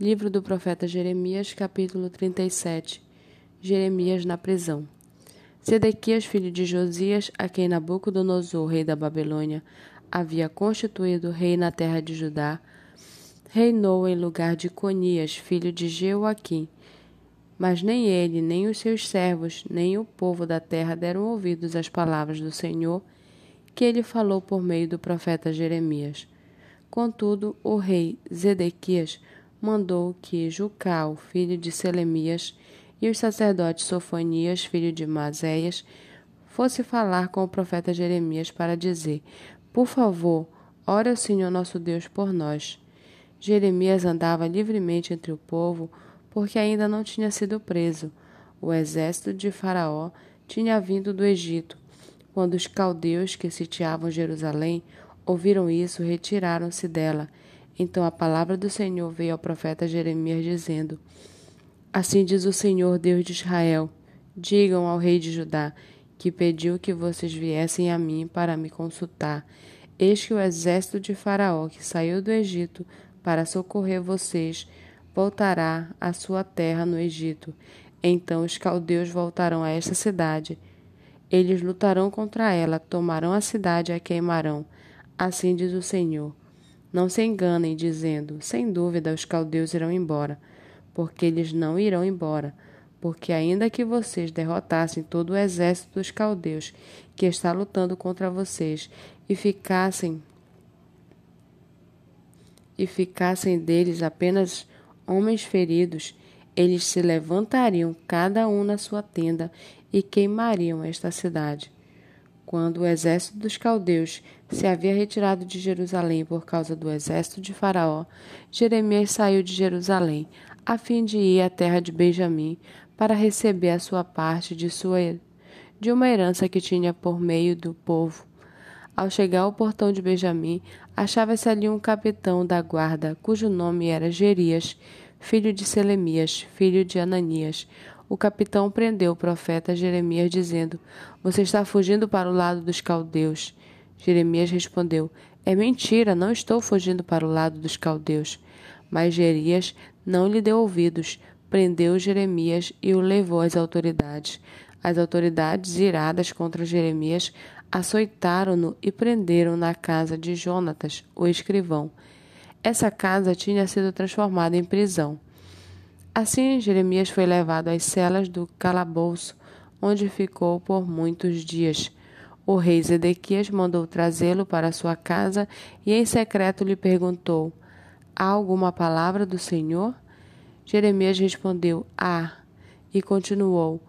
Livro do profeta Jeremias, capítulo 37. Jeremias na prisão. Sedequias, filho de Josias, a quem Nabucodonosor, rei da Babilônia, havia constituído rei na terra de Judá, reinou em lugar de Conias, filho de Jeoaquim. Mas nem ele, nem os seus servos, nem o povo da terra deram ouvidos às palavras do Senhor, que ele falou por meio do profeta Jeremias. Contudo, o rei Zedequias mandou que Jucal, filho de Selemias, e o sacerdote Sofonias, filho de Maséias, fosse falar com o profeta Jeremias para dizer: Por favor, ore ao Senhor nosso Deus por nós. Jeremias andava livremente entre o povo, porque ainda não tinha sido preso. O exército de Faraó tinha vindo do Egito. Quando os caldeus que sitiavam Jerusalém ouviram isso, retiraram-se dela então a palavra do Senhor veio ao profeta Jeremias, dizendo: Assim diz o Senhor, Deus de Israel: Digam ao rei de Judá que pediu que vocês viessem a mim para me consultar. Eis que o exército de Faraó, que saiu do Egito para socorrer vocês, voltará à sua terra no Egito. Então os caldeus voltarão a esta cidade. Eles lutarão contra ela, tomarão a cidade e a queimarão. Assim diz o Senhor. Não se enganem dizendo: sem dúvida os caldeus irão embora, porque eles não irão embora. Porque, ainda que vocês derrotassem todo o exército dos caldeus que está lutando contra vocês e ficassem e ficassem deles apenas homens feridos, eles se levantariam cada um na sua tenda e queimariam esta cidade. Quando o exército dos caldeus se havia retirado de Jerusalém por causa do exército de Faraó, Jeremias saiu de Jerusalém, a fim de ir à terra de Benjamim para receber a sua parte de, sua, de uma herança que tinha por meio do povo. Ao chegar ao portão de Benjamim, achava-se ali um capitão da guarda, cujo nome era Gerias, filho de Selemias, filho de Ananias, o capitão prendeu o profeta Jeremias, dizendo: Você está fugindo para o lado dos caldeus. Jeremias respondeu: É mentira, não estou fugindo para o lado dos caldeus. Mas Jerias não lhe deu ouvidos, prendeu Jeremias e o levou às autoridades. As autoridades, iradas contra Jeremias, açoitaram-no e prenderam na casa de Jonatas, o escrivão. Essa casa tinha sido transformada em prisão. Assim, Jeremias foi levado às celas do calabouço, onde ficou por muitos dias. O rei Zedequias mandou trazê-lo para sua casa e em secreto lhe perguntou: Há alguma palavra do Senhor? Jeremias respondeu: Há. E continuou: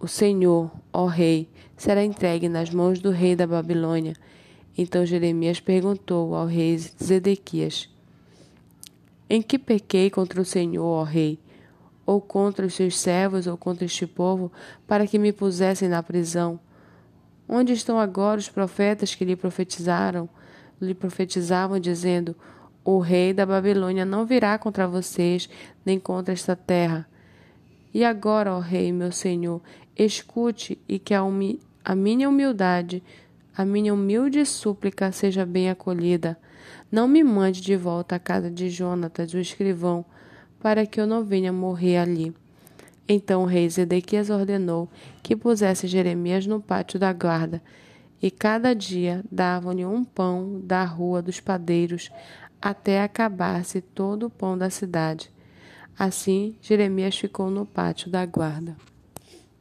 O Senhor, ó rei, será entregue nas mãos do rei da Babilônia. Então Jeremias perguntou ao rei Zedequias: Em que pequei contra o Senhor, ó rei? Ou contra os seus servos, ou contra este povo, para que me pusessem na prisão? Onde estão agora os profetas que lhe profetizaram, lhe profetizavam, dizendo: O rei da Babilônia não virá contra vocês, nem contra esta terra. E agora, ó rei, meu senhor, escute e que a, a minha humildade, a minha humilde súplica seja bem acolhida. Não me mande de volta à casa de Jonatas, o escrivão, para que eu não venha morrer ali. Então o rei Zedequias ordenou que pusesse Jeremias no pátio da guarda, e cada dia davam-lhe um pão da rua dos padeiros, até acabar-se todo o pão da cidade. Assim, Jeremias ficou no pátio da guarda.